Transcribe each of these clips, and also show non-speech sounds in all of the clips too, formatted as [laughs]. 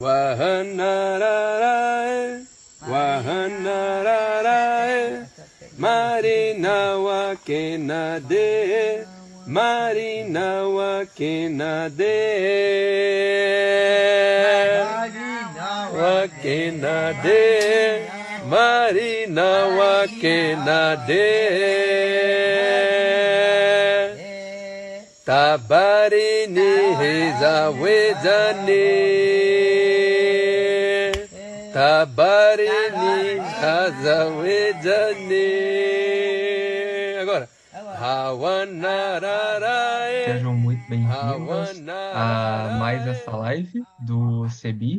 Wahanarae, Wahanarae, Marina Wakenade, Marina Wakenade, Wakenade, Marina Wakenade. Tabarini Hezawedane Tabarini Hazawedane Agora Sejam muito bem-vindos a mais essa live do CEBI.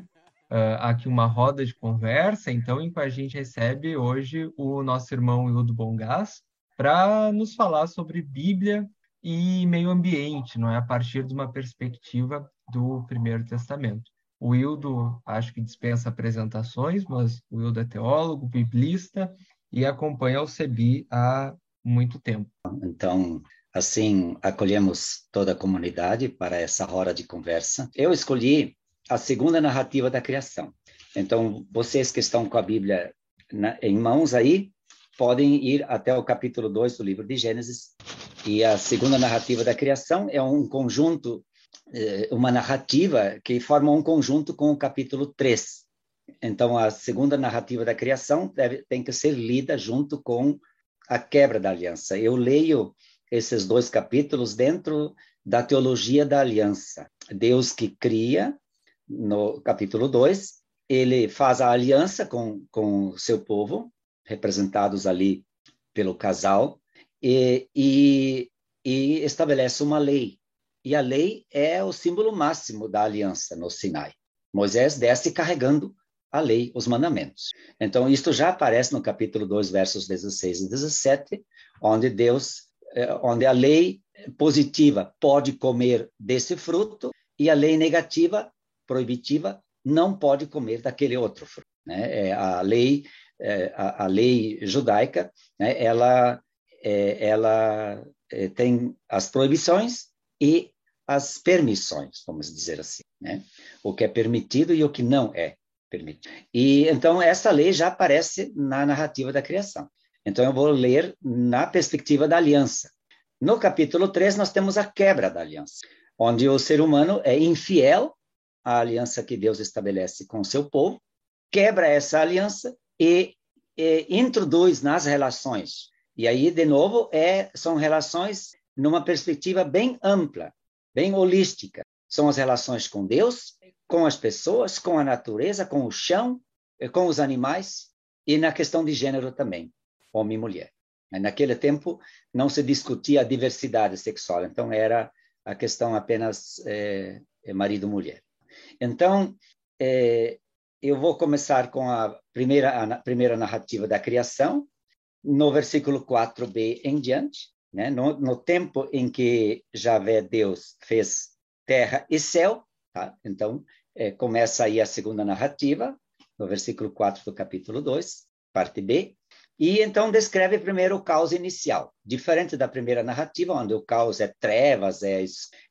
Uh, aqui uma roda de conversa, então, em que a gente recebe hoje o nosso irmão Hildo Bongás para nos falar sobre Bíblia e meio ambiente, não é? A partir de uma perspectiva do Primeiro Testamento. O Hildo, acho que dispensa apresentações, mas o Hildo é teólogo, biblista e acompanha o CEBI há muito tempo. Então, assim, acolhemos toda a comunidade para essa hora de conversa. Eu escolhi a segunda narrativa da criação. Então, vocês que estão com a Bíblia na, em mãos aí, podem ir até o capítulo 2 do livro de Gênesis. E a segunda narrativa da criação é um conjunto, uma narrativa que forma um conjunto com o capítulo 3. Então, a segunda narrativa da criação deve, tem que ser lida junto com a quebra da aliança. Eu leio esses dois capítulos dentro da teologia da aliança. Deus que cria no capítulo 2, ele faz a aliança com, com seu povo, representados ali pelo casal, e, e, e estabelece uma lei. E a lei é o símbolo máximo da aliança no Sinai. Moisés desce carregando a lei, os mandamentos. Então, isto já aparece no capítulo 2, versos 16 e 17, onde Deus, eh, onde a lei positiva pode comer desse fruto e a lei negativa proibitiva não pode comer daquele outro fruto. Né? É, a lei é, a, lei judaica né? ela é, ela tem as proibições e as permissões, vamos dizer assim, né? o que é permitido e o que não é permitido. E então essa lei já aparece na narrativa da criação. Então eu vou ler na perspectiva da aliança. No capítulo 3 nós temos a quebra da aliança, onde o ser humano é infiel a aliança que Deus estabelece com o seu povo, quebra essa aliança e, e introduz nas relações. E aí, de novo, é, são relações numa perspectiva bem ampla, bem holística. São as relações com Deus, com as pessoas, com a natureza, com o chão, com os animais e na questão de gênero também, homem e mulher. Naquele tempo não se discutia a diversidade sexual, então era a questão apenas é, marido-mulher. Então, é, eu vou começar com a primeira, a primeira narrativa da criação, no versículo 4b em diante, né? no, no tempo em que Javé Deus fez terra e céu, tá? então é, começa aí a segunda narrativa, no versículo 4 do capítulo 2, parte B, e então descreve primeiro o caos inicial, diferente da primeira narrativa, onde o caos é trevas, é,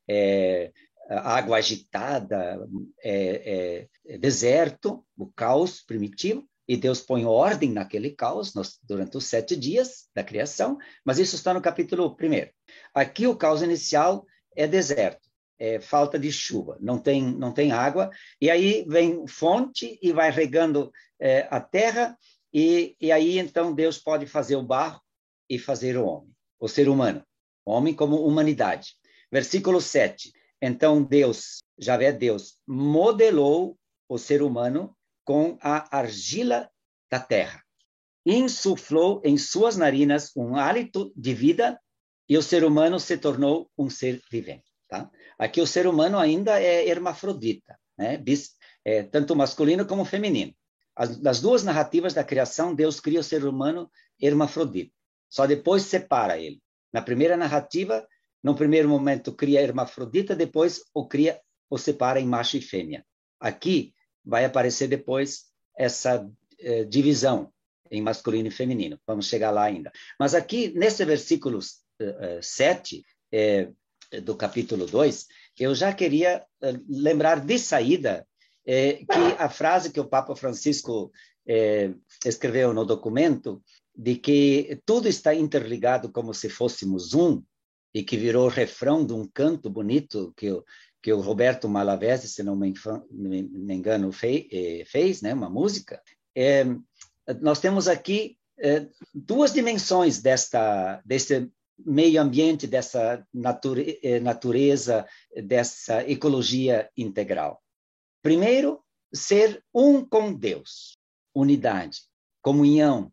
é água agitada, é, é, deserto, o caos primitivo, e Deus põe ordem naquele caos nos, durante os sete dias da criação, mas isso está no capítulo primeiro. Aqui o caos inicial é deserto, é falta de chuva, não tem, não tem água, e aí vem fonte e vai regando é, a terra, e, e aí então Deus pode fazer o barro e fazer o homem, o ser humano, homem como humanidade. Versículo 7. Então Deus, Javé Deus, modelou o ser humano com a argila da terra. Insuflou em suas narinas um hálito de vida e o ser humano se tornou um ser vivente. Tá? Aqui o ser humano ainda é hermafrodita, né? Bis, é, tanto masculino como feminino. As, das duas narrativas da criação, Deus cria o ser humano hermafrodita. Só depois separa ele. Na primeira narrativa, no primeiro momento cria hermafrodita, depois o cria o separa em macho e fêmea. Aqui vai aparecer depois essa eh, divisão em masculino e feminino. Vamos chegar lá ainda. Mas aqui, nesse versículo eh, 7 eh, do capítulo 2, eu já queria eh, lembrar de saída é, que a frase que o Papa Francisco escreveu no documento de que tudo está interligado como se fôssemos um e que virou refrão de um canto bonito que o, que o Roberto Malavese, se não me, engano, fez, eh, fez né, uma música. É, nós temos aqui é, duas dimensões desta, meio ambiente, dessa nature, é, natureza, dessa ecologia integral. Primeiro, ser um com Deus, unidade, comunhão.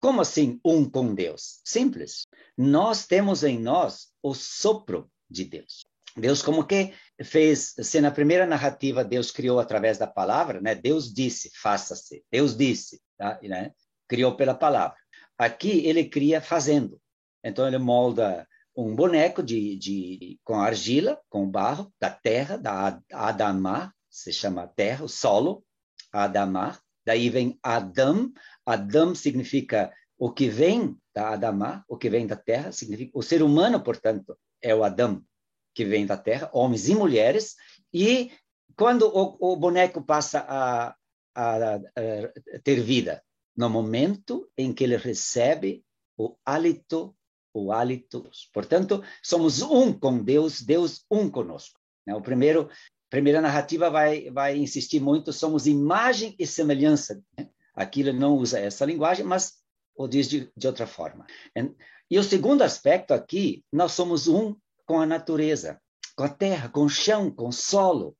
Como assim um com Deus? Simples. Nós temos em nós o sopro de Deus. Deus como que fez, se na primeira narrativa Deus criou através da palavra, né? Deus disse, faça-se. Deus disse, tá? né? Criou pela palavra. Aqui ele cria fazendo. Então ele molda um boneco de, de com argila, com barro da terra, da Adamá, se chama terra, o solo, Adamá. Daí vem Adam. Adam significa o que vem da Adamá, o que vem da terra, significa o ser humano, portanto, é o Adam, que vem da terra, homens e mulheres, e quando o, o boneco passa a, a, a, ter vida, no momento em que ele recebe o hálito, o hálito. Portanto, somos um com Deus, Deus um conosco. Né? O primeiro, primeira narrativa vai vai insistir muito, somos imagem e semelhança. Né? Aqui ele não usa essa linguagem, mas o diz de, de outra forma. E o segundo aspecto aqui, nós somos um com a natureza, com a terra, com o chão, com o solo.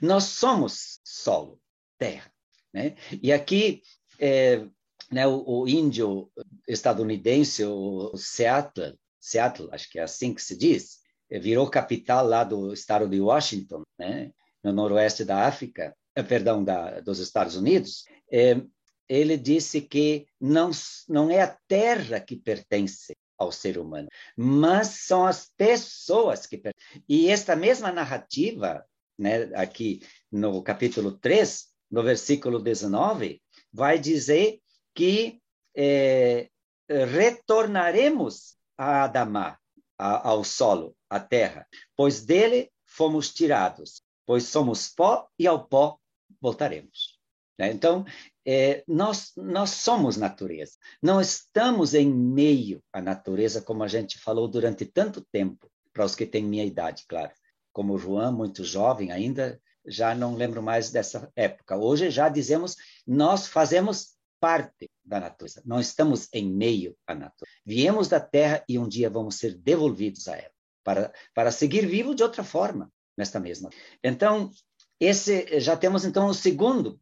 Nós somos solo, terra. Né? E aqui, é, né, o, o, índio estadunidense, o Seattle, Seattle, acho que é assim que se diz, é, virou capital lá do estado de Washington, né, no noroeste da África, é, perdão, da, dos Estados Unidos. É, ele disse que não, não é a terra que pertence ao ser humano, mas são as pessoas que e esta mesma narrativa, né, aqui no capítulo 3, no versículo 19, vai dizer que é, retornaremos a Adamá, a, ao solo, à terra, pois dele fomos tirados, pois somos pó e ao pó voltaremos. Né? Então, é, nós, nós somos natureza. Não estamos em meio à natureza, como a gente falou durante tanto tempo, para os que têm minha idade, claro. Como o João, muito jovem ainda, já não lembro mais dessa época. Hoje já dizemos, nós fazemos parte da natureza, não estamos em meio à natureza. Viemos da terra e um dia vamos ser devolvidos a ela, para, para seguir vivo de outra forma, nesta mesma. Então, esse já temos então o segundo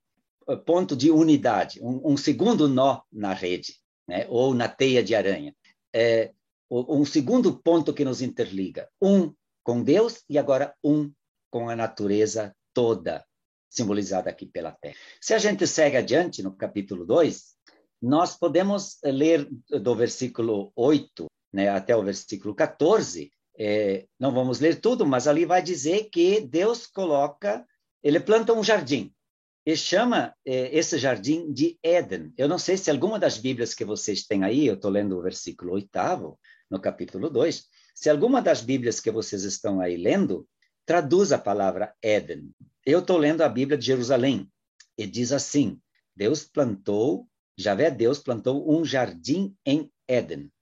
ponto de unidade, um, um segundo nó na rede, né? ou na teia de aranha. É, um segundo ponto que nos interliga, um com Deus e agora um com a natureza toda, simbolizada aqui pela terra. Se a gente segue adiante no capítulo 2, nós podemos ler do versículo 8 né, até o versículo 14, é, não vamos ler tudo, mas ali vai dizer que Deus coloca, ele planta um jardim, e chama eh, esse jardim de Éden. Eu não sei se alguma das Bíblias que vocês têm aí, eu estou lendo o versículo oitavo, no capítulo 2, se alguma das Bíblias que vocês estão aí lendo, traduz a palavra Éden. Eu estou lendo a Bíblia de Jerusalém, e diz assim, Deus plantou, Javé Deus plantou um jardim em Éden.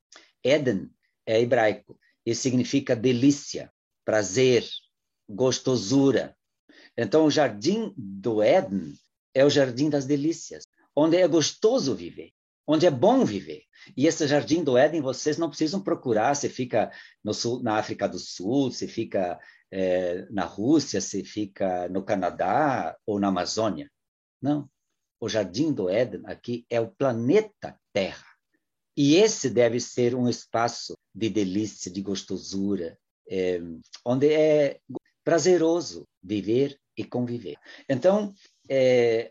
Éden é hebraico e significa delícia, prazer, gostosura, então, o jardim do Éden é o jardim das delícias, onde é gostoso viver, onde é bom viver. E esse jardim do Éden, vocês não precisam procurar se fica sul, na África do Sul, se fica é, na Rússia, se fica no Canadá ou na Amazônia. Não. O jardim do Éden aqui é o planeta Terra. E esse deve ser um espaço de delícia, de gostosura, é, onde é prazeroso viver e conviver. Então, é,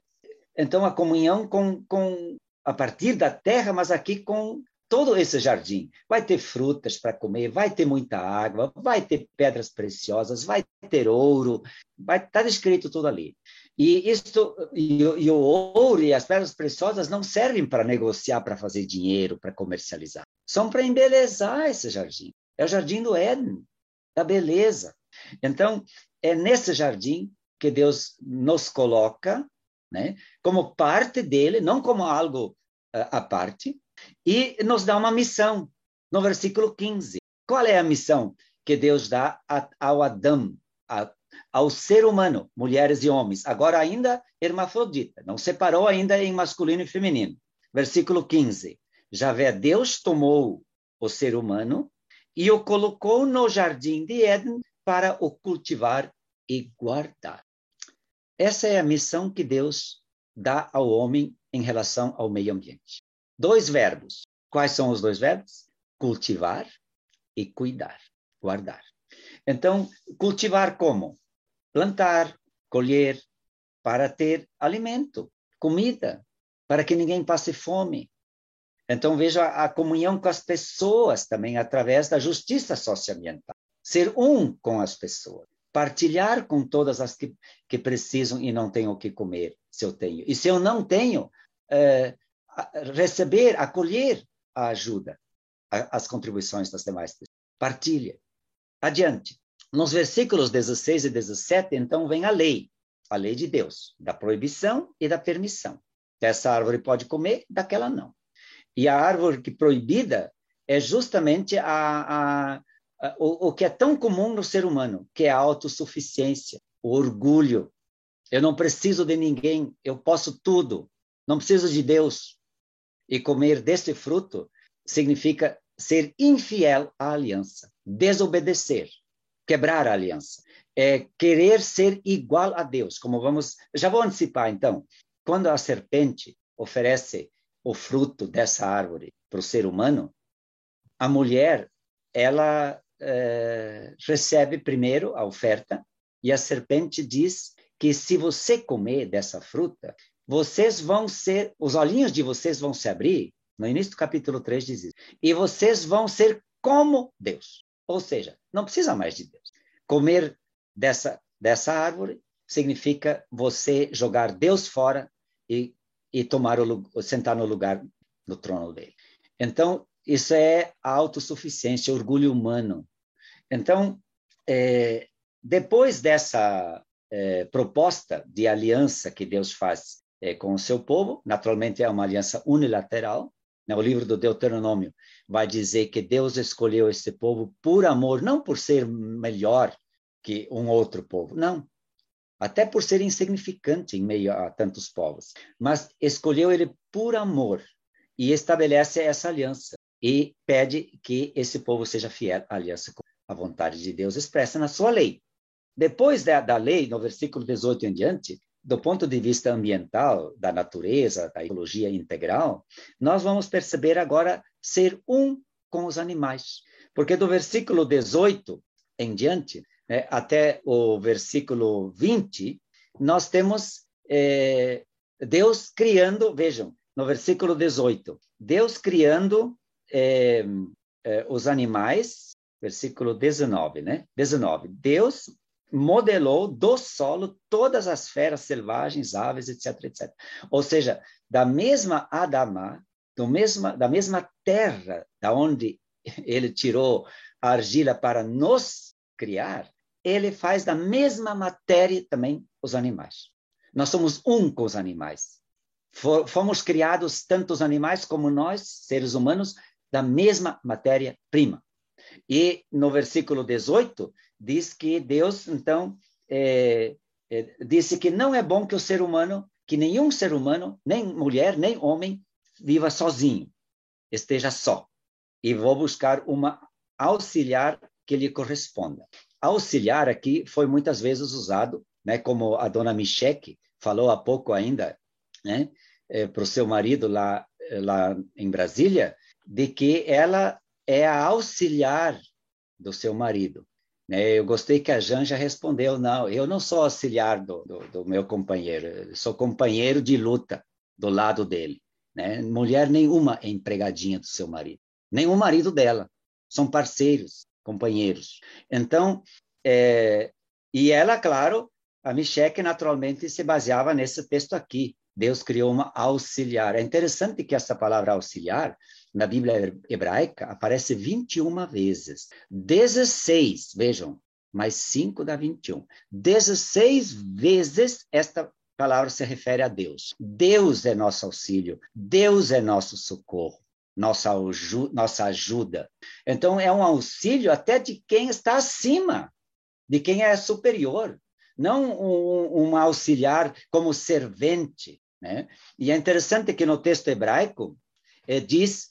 então a comunhão com, com a partir da terra, mas aqui com todo esse jardim. Vai ter frutas para comer, vai ter muita água, vai ter pedras preciosas, vai ter ouro, vai estar tá descrito tudo ali. E isto e, e, o ouro e as pedras preciosas não servem para negociar, para fazer dinheiro, para comercializar. São para embelezar esse jardim. É o jardim do Éden, da beleza. Então, é nesse jardim que Deus nos coloca, né, como parte dele, não como algo uh, à parte, e nos dá uma missão, no versículo 15. Qual é a missão que Deus dá a, ao Adão, ao ser humano, mulheres e homens, agora ainda hermafrodita, não separou ainda em masculino e feminino. Versículo 15. Javé Deus tomou o ser humano e o colocou no jardim de Éden para o cultivar e guardar. Essa é a missão que Deus dá ao homem em relação ao meio ambiente. Dois verbos. Quais são os dois verbos? Cultivar e cuidar, guardar. Então, cultivar como? Plantar, colher, para ter alimento, comida, para que ninguém passe fome. Então, veja a comunhão com as pessoas também através da justiça socioambiental. Ser um com as pessoas partilhar com todas as que, que precisam e não têm o que comer, se eu tenho. E se eu não tenho, é, receber, acolher a ajuda, a, as contribuições das demais pessoas. Partilha. Adiante. Nos versículos 16 e 17, então, vem a lei, a lei de Deus, da proibição e da permissão. Dessa árvore pode comer, daquela não. E a árvore que proibida é justamente a, a, o, o que é tão comum no ser humano, que é a autossuficiência, o orgulho. Eu não preciso de ninguém, eu posso tudo, não preciso de Deus. E comer deste fruto significa ser infiel à aliança, desobedecer, quebrar a aliança. É querer ser igual a Deus, como vamos. Já vou antecipar, então. Quando a serpente oferece o fruto dessa árvore para o ser humano, a mulher ela é, recebe primeiro a oferta e a serpente diz que se você comer dessa fruta, vocês vão ser, os olhinhos de vocês vão se abrir, no início do capítulo 3 diz isso, e vocês vão ser como Deus. Ou seja, não precisa mais de Deus. Comer dessa, dessa árvore significa você jogar Deus fora e, e tomar o, sentar no lugar, no trono dele. Então, isso é a autossuficiência, orgulho humano. Então, é, depois dessa é, proposta de aliança que Deus faz é, com o seu povo, naturalmente é uma aliança unilateral. Né? O livro do Deuteronômio vai dizer que Deus escolheu esse povo por amor, não por ser melhor que um outro povo, não. Até por ser insignificante em meio a tantos povos, mas escolheu ele por amor e estabelece essa aliança e pede que esse povo seja fiel à aliança com a vontade de Deus expressa na sua lei. Depois da, da lei, no versículo 18 em diante, do ponto de vista ambiental, da natureza, da ecologia integral, nós vamos perceber agora ser um com os animais. Porque do versículo 18 em diante, né, até o versículo 20, nós temos é, Deus criando, vejam, no versículo 18, Deus criando é, é, os animais, versículo 19, né? 19. Deus modelou do solo todas as feras selvagens, aves, etc, etc. Ou seja, da mesma Adama, do mesma, da mesma terra da onde ele tirou a argila para nos criar, ele faz da mesma matéria também os animais. Nós somos um com os animais. Fomos criados tanto os animais como nós, seres humanos, da mesma matéria-prima. E no versículo 18, diz que Deus, então, é, é, disse que não é bom que o ser humano, que nenhum ser humano, nem mulher, nem homem, viva sozinho, esteja só. E vou buscar uma auxiliar que lhe corresponda. Auxiliar aqui foi muitas vezes usado, né, como a dona Micheque falou há pouco ainda, né, é, para o seu marido lá, lá em Brasília, de que ela é a auxiliar do seu marido. Né? Eu gostei que a Janja respondeu, não, eu não sou auxiliar do, do, do meu companheiro, sou companheiro de luta do lado dele. Né? Mulher nenhuma é empregadinha do seu marido, nem o marido dela, são parceiros, companheiros. Então, é, e ela, claro, a Micheque naturalmente se baseava nesse texto aqui. Deus criou uma auxiliar. É interessante que essa palavra auxiliar na Bíblia hebraica aparece 21 vezes. 16, vejam, mais 5 dá 21. 16 vezes esta palavra se refere a Deus. Deus é nosso auxílio, Deus é nosso socorro, nossa, nossa ajuda. Então, é um auxílio até de quem está acima, de quem é superior, não um, um auxiliar como servente. Né? E é interessante que no texto hebraico eh, diz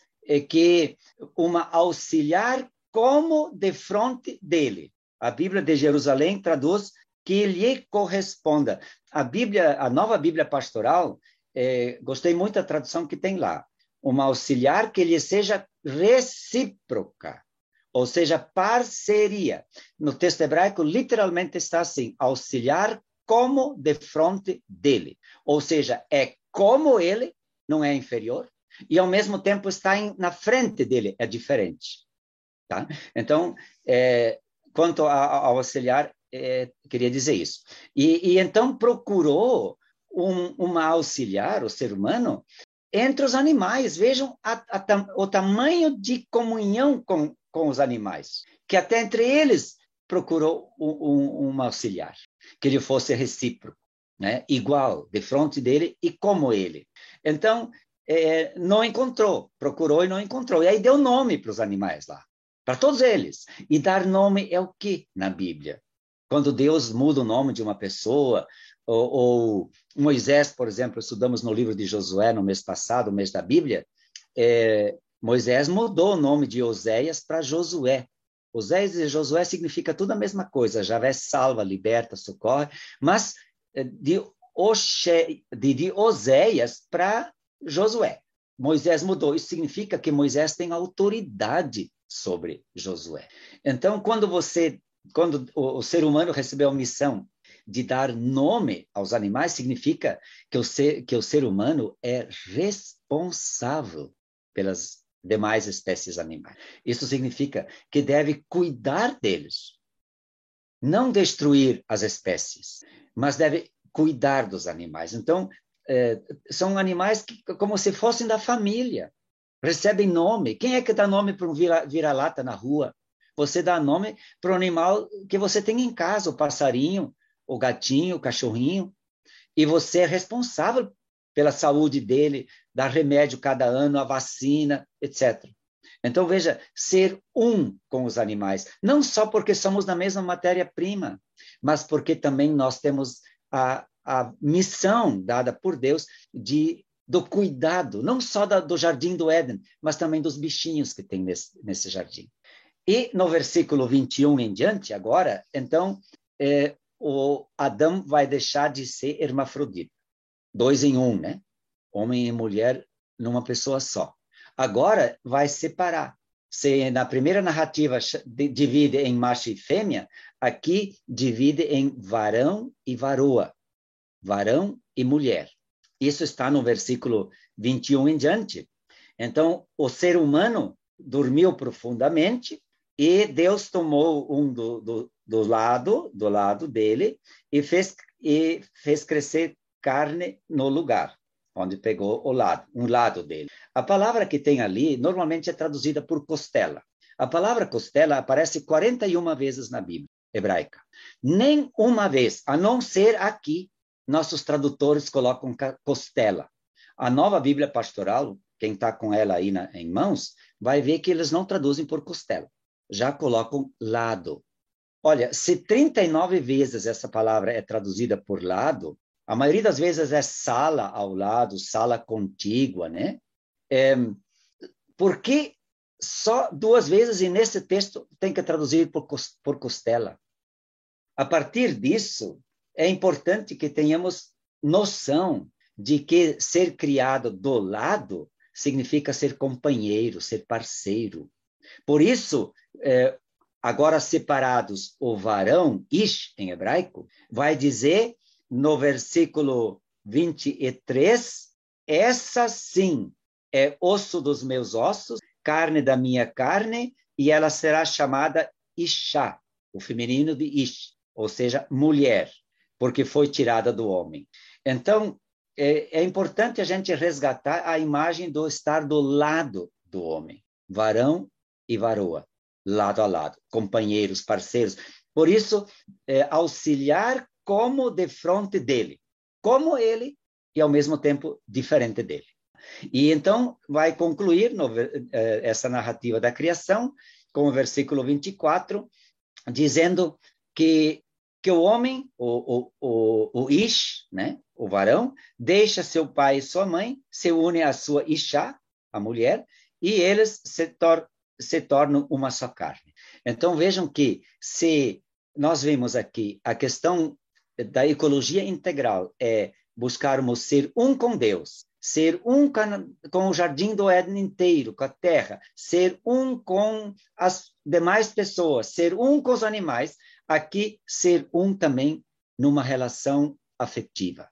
que uma auxiliar como de frente dele. A Bíblia de Jerusalém traduz que lhe corresponda. A Bíblia, a nova Bíblia pastoral, é, gostei muito da tradução que tem lá. Uma auxiliar que lhe seja recíproca, ou seja, parceria. No texto hebraico, literalmente está assim: auxiliar como de frente dele. Ou seja, é como ele, não é inferior, e ao mesmo tempo está em, na frente dele, é diferente. Tá? Então, é, quanto ao auxiliar, é, queria dizer isso. E, e então procurou um, uma auxiliar, o ser humano, entre os animais. Vejam a, a, o tamanho de comunhão com, com os animais, que até entre eles procurou um, um, auxiliar, que ele fosse recíproco, né? igual, de frente dele e como ele. Então, é, não encontrou, procurou e não encontrou. E aí deu nome para os animais lá, para todos eles. E dar nome é o que na Bíblia? Quando Deus muda o nome de uma pessoa, ou, ou Moisés, por exemplo, estudamos no livro de Josué no mês passado, o mês da Bíblia, é, Moisés mudou o nome de Oséias para Josué. Oséias e Josué significa tudo a mesma coisa, Javé salva, liberta, socorre, mas é, de, Oxe, de, de Oséias para Josué. Moisés mudou, isso significa que Moisés tem autoridade sobre Josué. Então, quando você quando o, o ser humano recebeu a missão de dar nome aos animais, significa que o ser, que o ser humano é responsável pelas demais espécies animais. Isso significa que deve cuidar deles. Não destruir as espécies, mas deve cuidar dos animais. Então, é, são animais que, como se fossem da família, recebem nome. Quem é que dá nome para um vira-lata na rua? Você dá nome para o animal que você tem em casa, o passarinho, o gatinho, o cachorrinho, e você é responsável pela saúde dele, dar remédio cada ano, a vacina, etc. Então, veja, ser um com os animais, não só porque somos da mesma matéria-prima, mas porque também nós temos a, a missão dada por Deus de do cuidado, não só da, do jardim do Éden, mas também dos bichinhos que tem nesse, nesse jardim. E no versículo 21 em diante, agora, então, é, o Adão vai deixar de ser hermafrodita. Dois em um, né? Homem e mulher numa pessoa só. Agora vai separar. Se na primeira narrativa divide em macho e fêmea, aqui divide em varão e varoa. Varão e mulher. Isso está no versículo 21 em diante. Então, o ser humano dormiu profundamente e Deus tomou um do, do, do lado, do lado dele, e fez, e fez crescer carne no lugar, onde pegou o lado, um lado dele. A palavra que tem ali normalmente é traduzida por costela. A palavra costela aparece 41 vezes na Bíblia hebraica. Nem uma vez, a não ser aqui, nossos tradutores colocam costela. A nova Bíblia pastoral, quem está com ela aí na, em mãos, vai ver que eles não traduzem por costela já colocam lado. Olha, se 39 vezes essa palavra é traduzida por lado, a maioria das vezes é sala ao lado, sala contígua, né? É, por que só duas vezes e nesse texto tem que traduzir por, por costela? A partir disso, é importante que tenhamos noção de que ser criado do lado significa ser companheiro, ser parceiro. Por isso, é, agora separados o varão, ish, em hebraico, vai dizer no versículo 23, essa sim é osso dos meus ossos, carne da minha carne, e ela será chamada Isha, o feminino de Ish, ou seja, mulher, porque foi tirada do homem. Então, é, é importante a gente resgatar a imagem do estar do lado do homem, varão e varoa lado a lado, companheiros, parceiros. Por isso, é, auxiliar como de frente dele, como ele e ao mesmo tempo diferente dele. E então vai concluir no, eh, essa narrativa da criação com o versículo 24, dizendo que que o homem, o, o, o, o Ish, né, o varão, deixa seu pai e sua mãe, se une à sua Isha, a mulher, e eles se, tor se tornam uma só carne. Então vejam que se nós vemos aqui a questão da ecologia integral é buscarmos ser um com Deus, ser um com o jardim do Éden inteiro, com a terra, ser um com as demais pessoas, ser um com os animais, aqui ser um também numa relação afetiva.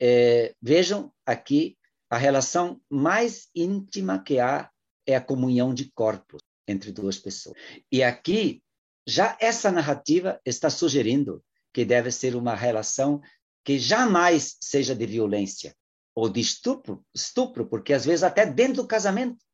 É, vejam aqui a relação mais íntima que há é a comunhão de corpos entre duas pessoas. E aqui já essa narrativa está sugerindo que deve ser uma relação que jamais seja de violência ou de estupro, estupro, porque às vezes até dentro do casamento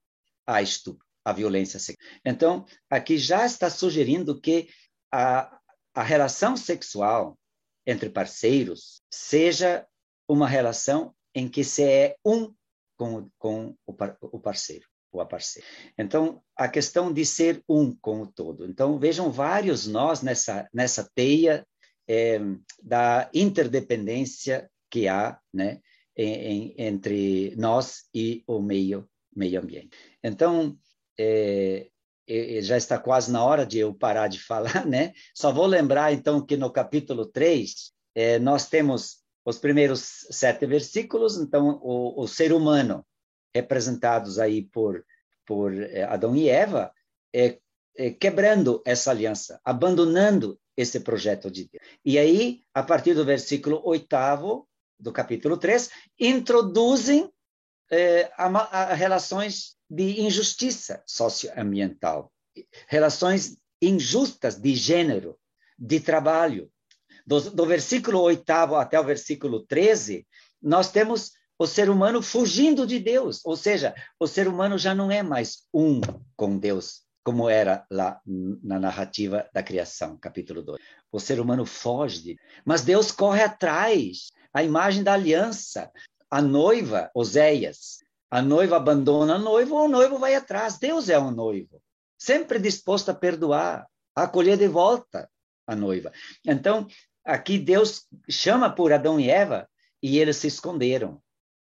há estupro, a violência sexual. Então, aqui já está sugerindo que a, a relação sexual entre parceiros seja uma relação em que se é um com, com o, o parceiro ou a parceira. Então, a questão de ser um com o todo. Então, vejam vários nós nessa, nessa teia é, da interdependência que há né, em, entre nós e o meio, meio ambiente. Então, é, já está quase na hora de eu parar de [laughs] falar, né? Só vou lembrar, então, que no capítulo 3, é, nós temos os primeiros sete versículos, então, o, o ser humano, representados aí por, por é, Adão e Eva, é, quebrando essa aliança, abandonando esse projeto de Deus. E aí, a partir do versículo oitavo do capítulo 3, introduzem a, a relações de injustiça socioambiental, relações injustas de gênero, de trabalho. Do, do versículo 8 até o versículo 13, nós temos o ser humano fugindo de Deus, ou seja, o ser humano já não é mais um com Deus, como era lá na narrativa da criação, capítulo 2. O ser humano foge, mas Deus corre atrás. A imagem da aliança, a noiva, Oséias, a noiva abandona o noivo, o noivo vai atrás. Deus é um noivo, sempre disposto a perdoar, a acolher de volta a noiva. Então, aqui Deus chama por Adão e Eva e eles se esconderam.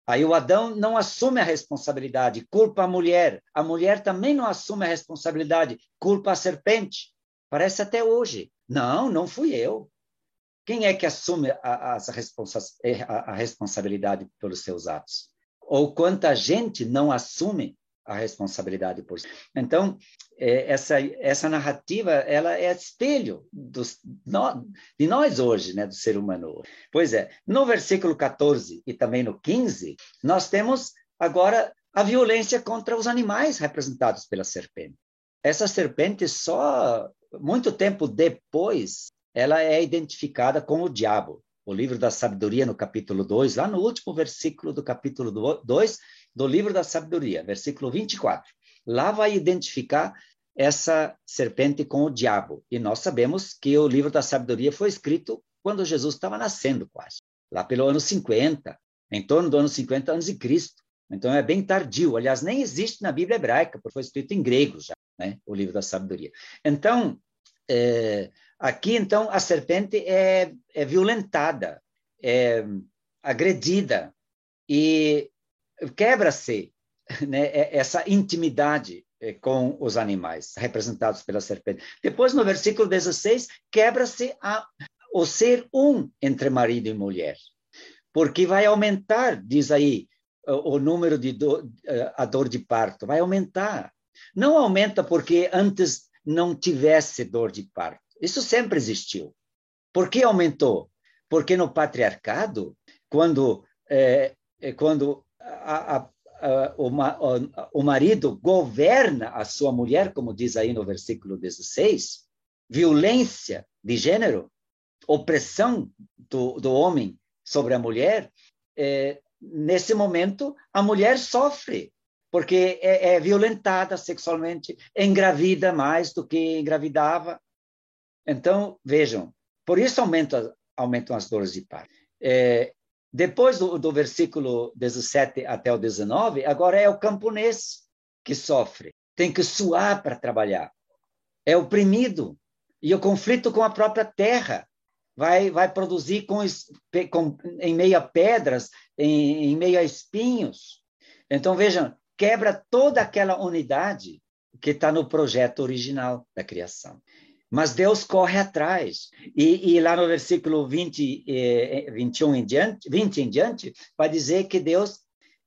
Aí o Adão não assume a responsabilidade, culpa a mulher. A mulher também não assume a responsabilidade, culpa a serpente. Parece até hoje. Não, não fui eu. Quem é que assume a, a, a responsabilidade pelos seus atos? Ou quanta gente não assume a responsabilidade por isso. Então, é, essa, essa narrativa, ela é espelho dos, no, de nós hoje, né, do ser humano. Pois é, no versículo 14 e também no 15, nós temos agora a violência contra os animais representados pela serpente. Essa serpente só muito tempo depois ela é identificada com o diabo o livro da sabedoria, no capítulo 2, lá no último versículo do capítulo 2 do livro da sabedoria, versículo 24. Lá vai identificar essa serpente com o diabo. E nós sabemos que o livro da sabedoria foi escrito quando Jesus estava nascendo, quase, lá pelo ano 50, em torno do ano 50 anos de Cristo. Então é bem tardio. Aliás, nem existe na Bíblia hebraica, porque foi escrito em grego já, né? o livro da sabedoria. Então, é, Aqui, então, a serpente é, é violentada, é agredida e quebra-se né, é, essa intimidade é, com os animais representados pela serpente. Depois, no versículo 16, quebra-se o ser um entre marido e mulher, porque vai aumentar, diz aí, o, número de do, a dor de parto, vai aumentar. Não aumenta porque antes não tivesse dor de parto isso sempre existiu. Por que aumentou? Porque no patriarcado, quando, é, é quando a, a, a, o, marido governa a sua mulher, como diz aí no versículo 16, violência de gênero, opressão do, do homem sobre a mulher, é, nesse momento a mulher sofre, porque é, é, violentada sexualmente, engravida mais do que engravidava, Então, vejam, por isso aumenta, aumentam as dores de parto. É, depois do, do versículo 17 até o 19, agora é o camponês que sofre. Tem que suar para trabalhar. É oprimido. E o conflito com a própria terra vai, vai produzir com, com, em meio a pedras, em, em meio a espinhos. Então, vejam, quebra toda aquela unidade que está no projeto original da criação. Mas Deus corre atrás. E, e lá no versículo 20, eh, 21 em diante, 20 em diante, vai dizer que Deus,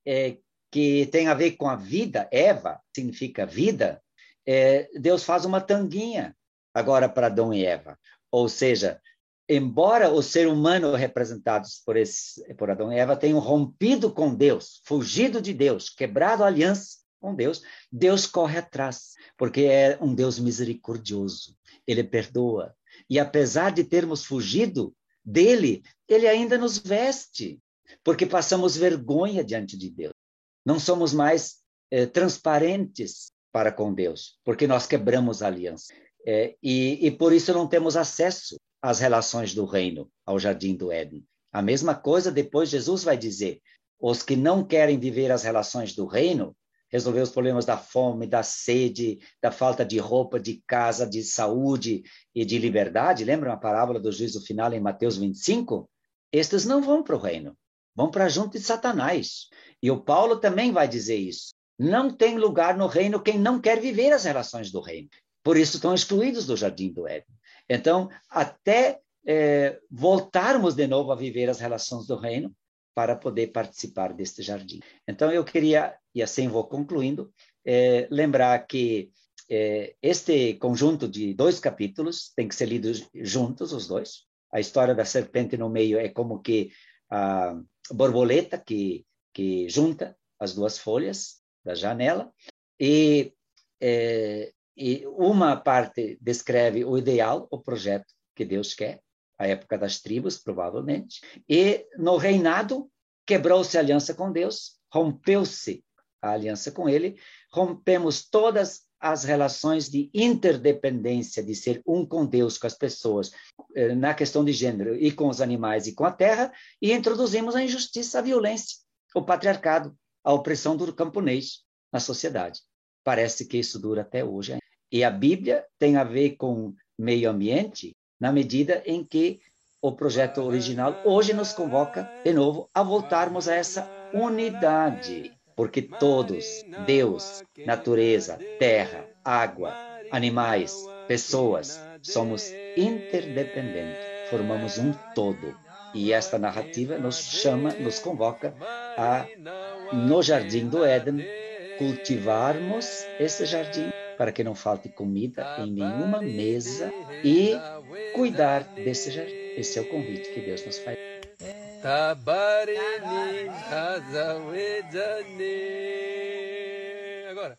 eh, que tem a ver com a vida, Eva significa vida, eh, Deus faz uma tanguinha agora para Adão e Eva. Ou seja, embora o ser humano representados por, esse, por Adão e Eva tenham rompido com Deus, fugido de Deus, quebrado a aliança com Deus, Deus corre atrás, porque é um Deus misericordioso. Ele perdoa. E apesar de termos fugido dele, ele ainda nos veste, porque passamos vergonha diante de Deus. Não somos mais eh, transparentes para com Deus, porque nós quebramos a aliança. É, e, e por isso não temos acesso às relações do reino, ao jardim do Éden. A mesma coisa depois Jesus vai dizer: os que não querem viver as relações do reino, resolver os problemas da fome, da sede, da falta de roupa, de casa, de saúde e de liberdade. Lembram a parábola do juízo final em Mateus 25? Estes não vão para o reino, vão para junto de Satanás. E o Paulo também vai dizer isso. Não tem lugar no reino quem não quer viver as relações do reino. Por isso estão excluídos do jardim do Éden. Então, até é, voltarmos de novo a viver as relações do reino para poder participar deste jardim. Então, eu queria, e assim vou concluindo, é, lembrar que é, este conjunto de dois capítulos tem que ser lidos juntos, os dois. A história da serpente no meio é como que a borboleta que, que junta as duas folhas da janela, e é, e uma parte descreve o ideal, o projeto que Deus quer, a época das tribos, provavelmente. E no reinado, quebrou-se a aliança com Deus, rompeu-se a aliança com ele, rompemos todas as relações de interdependência, de ser um com Deus, com as pessoas, eh, na questão de gênero, e com os animais e com a terra, e introduzimos a injustiça, a violência, o patriarcado, a opressão do camponês na sociedade. Parece que isso dura até hoje. E a Bíblia tem a ver com meio ambiente na medida em que o projeto original hoje nos convoca de novo a voltarmos a essa unidade, porque todos, Deus, natureza, terra, água, animais, pessoas, somos interdependentes, formamos um todo. E esta narrativa nos chama, nos convoca a, no jardim do Éden, cultivarmos esse jardim para que não falte comida em nenhuma mesa e cuidar desse jardim. Esse é o convite que Deus nos faz. Agora.